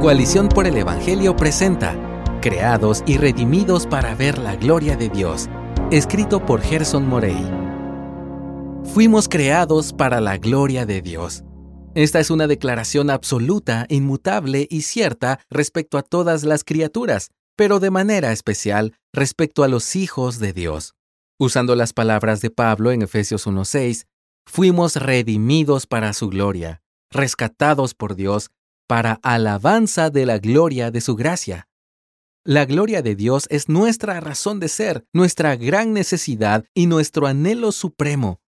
Coalición por el Evangelio presenta Creados y redimidos para ver la gloria de Dios. Escrito por Gerson Morey. Fuimos creados para la gloria de Dios. Esta es una declaración absoluta, inmutable y cierta respecto a todas las criaturas, pero de manera especial respecto a los hijos de Dios. Usando las palabras de Pablo en Efesios 1.6, fuimos redimidos para su gloria, rescatados por Dios para alabanza de la gloria de su gracia. La gloria de Dios es nuestra razón de ser, nuestra gran necesidad y nuestro anhelo supremo.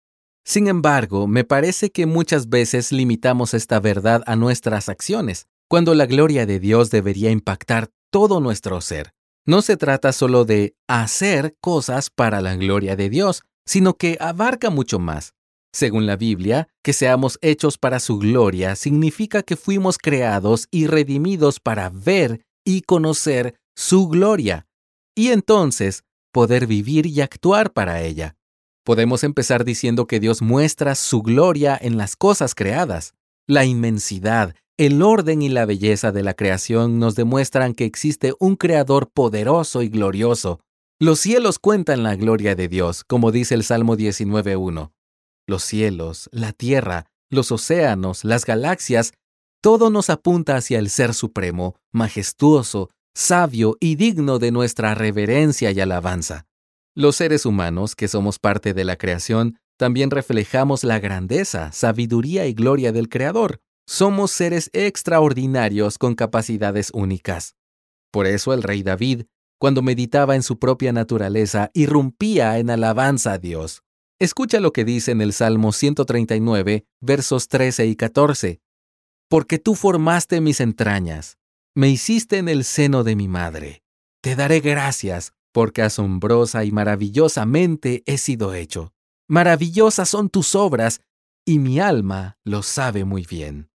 Sin embargo, me parece que muchas veces limitamos esta verdad a nuestras acciones, cuando la gloria de Dios debería impactar todo nuestro ser. No se trata solo de hacer cosas para la gloria de Dios, sino que abarca mucho más. Según la Biblia, que seamos hechos para su gloria significa que fuimos creados y redimidos para ver y conocer su gloria, y entonces poder vivir y actuar para ella. Podemos empezar diciendo que Dios muestra su gloria en las cosas creadas. La inmensidad, el orden y la belleza de la creación nos demuestran que existe un Creador poderoso y glorioso. Los cielos cuentan la gloria de Dios, como dice el Salmo 19.1. Los cielos, la tierra, los océanos, las galaxias, todo nos apunta hacia el Ser Supremo, majestuoso, sabio y digno de nuestra reverencia y alabanza. Los seres humanos, que somos parte de la creación, también reflejamos la grandeza, sabiduría y gloria del Creador. Somos seres extraordinarios con capacidades únicas. Por eso el rey David, cuando meditaba en su propia naturaleza, irrumpía en alabanza a Dios. Escucha lo que dice en el Salmo 139, versos 13 y 14. Porque tú formaste mis entrañas, me hiciste en el seno de mi madre. Te daré gracias, porque asombrosa y maravillosamente he sido hecho. Maravillosas son tus obras, y mi alma lo sabe muy bien.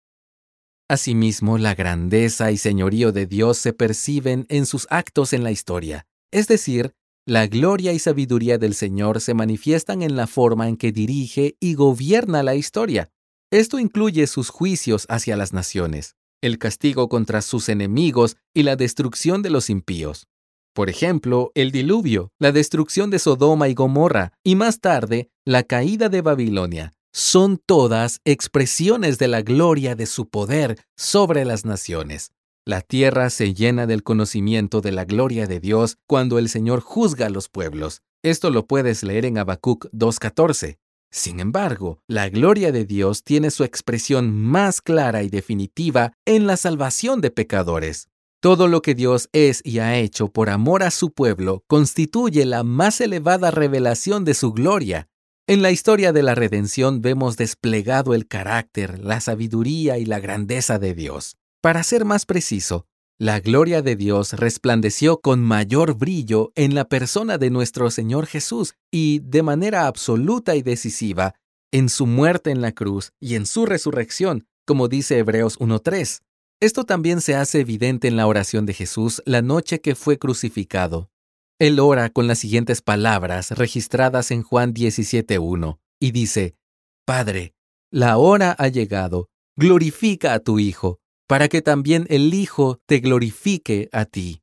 Asimismo, la grandeza y señorío de Dios se perciben en sus actos en la historia, es decir, la gloria y sabiduría del Señor se manifiestan en la forma en que dirige y gobierna la historia. Esto incluye sus juicios hacia las naciones el castigo contra sus enemigos y la destrucción de los impíos. Por ejemplo, el diluvio, la destrucción de Sodoma y Gomorra y más tarde la caída de Babilonia, son todas expresiones de la gloria de su poder sobre las naciones. La tierra se llena del conocimiento de la gloria de Dios cuando el Señor juzga a los pueblos. Esto lo puedes leer en Habacuc 2.14. Sin embargo, la gloria de Dios tiene su expresión más clara y definitiva en la salvación de pecadores. Todo lo que Dios es y ha hecho por amor a su pueblo constituye la más elevada revelación de su gloria. En la historia de la redención vemos desplegado el carácter, la sabiduría y la grandeza de Dios. Para ser más preciso, la gloria de Dios resplandeció con mayor brillo en la persona de nuestro Señor Jesús y de manera absoluta y decisiva en su muerte en la cruz y en su resurrección, como dice Hebreos 1.3. Esto también se hace evidente en la oración de Jesús la noche que fue crucificado. Él ora con las siguientes palabras registradas en Juan 17.1 y dice, Padre, la hora ha llegado, glorifica a tu Hijo para que también el Hijo te glorifique a ti.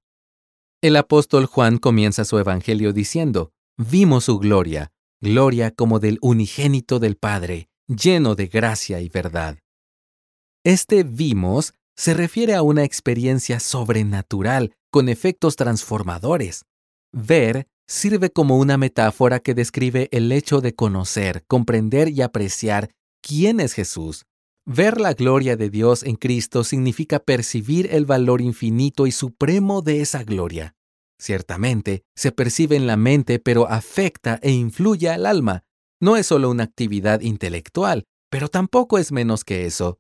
El apóstol Juan comienza su Evangelio diciendo, Vimos su gloria, gloria como del unigénito del Padre, lleno de gracia y verdad. Este vimos se refiere a una experiencia sobrenatural con efectos transformadores. Ver sirve como una metáfora que describe el hecho de conocer, comprender y apreciar quién es Jesús. Ver la gloria de Dios en Cristo significa percibir el valor infinito y supremo de esa gloria. Ciertamente, se percibe en la mente, pero afecta e influye al alma. No es solo una actividad intelectual, pero tampoco es menos que eso.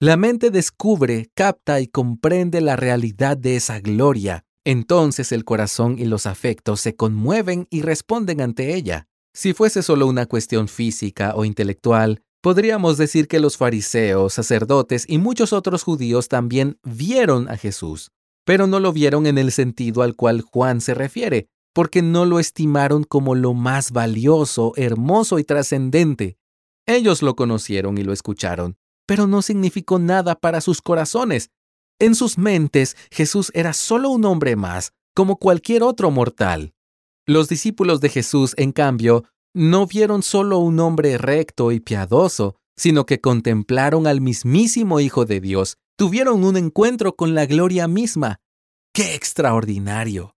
La mente descubre, capta y comprende la realidad de esa gloria. Entonces el corazón y los afectos se conmueven y responden ante ella. Si fuese solo una cuestión física o intelectual, podríamos decir que los fariseos, sacerdotes y muchos otros judíos también vieron a Jesús, pero no lo vieron en el sentido al cual Juan se refiere, porque no lo estimaron como lo más valioso, hermoso y trascendente. Ellos lo conocieron y lo escucharon, pero no significó nada para sus corazones. En sus mentes, Jesús era solo un hombre más, como cualquier otro mortal. Los discípulos de Jesús, en cambio, no vieron solo un hombre recto y piadoso, sino que contemplaron al mismísimo Hijo de Dios, tuvieron un encuentro con la gloria misma. ¡Qué extraordinario!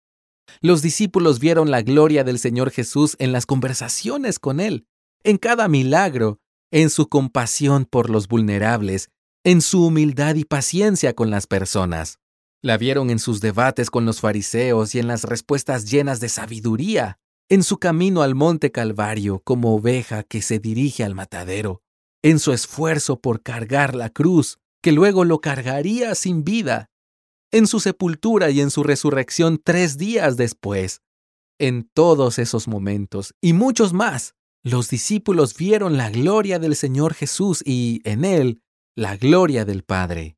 Los discípulos vieron la gloria del Señor Jesús en las conversaciones con Él, en cada milagro, en su compasión por los vulnerables, en su humildad y paciencia con las personas. La vieron en sus debates con los fariseos y en las respuestas llenas de sabiduría, en su camino al monte Calvario como oveja que se dirige al matadero, en su esfuerzo por cargar la cruz, que luego lo cargaría sin vida, en su sepultura y en su resurrección tres días después. En todos esos momentos y muchos más, los discípulos vieron la gloria del Señor Jesús y, en él, la gloria del Padre.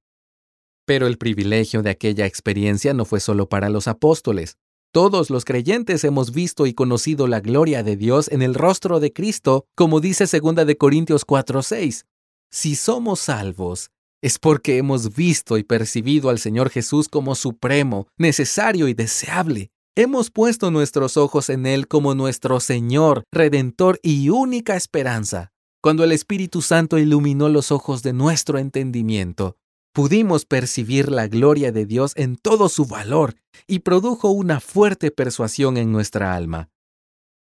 Pero el privilegio de aquella experiencia no fue solo para los apóstoles. Todos los creyentes hemos visto y conocido la gloria de Dios en el rostro de Cristo, como dice 2 de Corintios 4:6. Si somos salvos, es porque hemos visto y percibido al Señor Jesús como supremo, necesario y deseable. Hemos puesto nuestros ojos en Él como nuestro Señor, Redentor y única esperanza. Cuando el Espíritu Santo iluminó los ojos de nuestro entendimiento, pudimos percibir la gloria de Dios en todo su valor y produjo una fuerte persuasión en nuestra alma.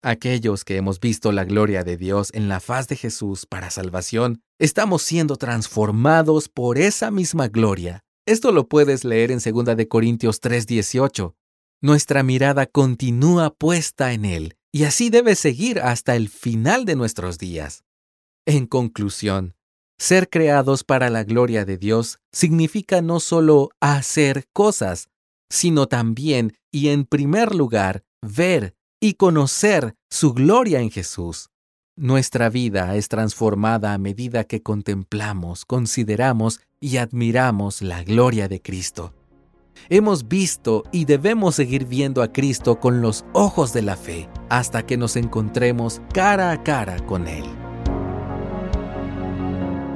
Aquellos que hemos visto la gloria de Dios en la faz de Jesús para salvación, estamos siendo transformados por esa misma gloria. Esto lo puedes leer en 2 de Corintios 3:18 nuestra mirada continúa puesta en Él y así debe seguir hasta el final de nuestros días. En conclusión, ser creados para la gloria de Dios significa no solo hacer cosas, sino también y en primer lugar ver y conocer su gloria en Jesús. Nuestra vida es transformada a medida que contemplamos, consideramos y admiramos la gloria de Cristo. Hemos visto y debemos seguir viendo a Cristo con los ojos de la fe hasta que nos encontremos cara a cara con Él.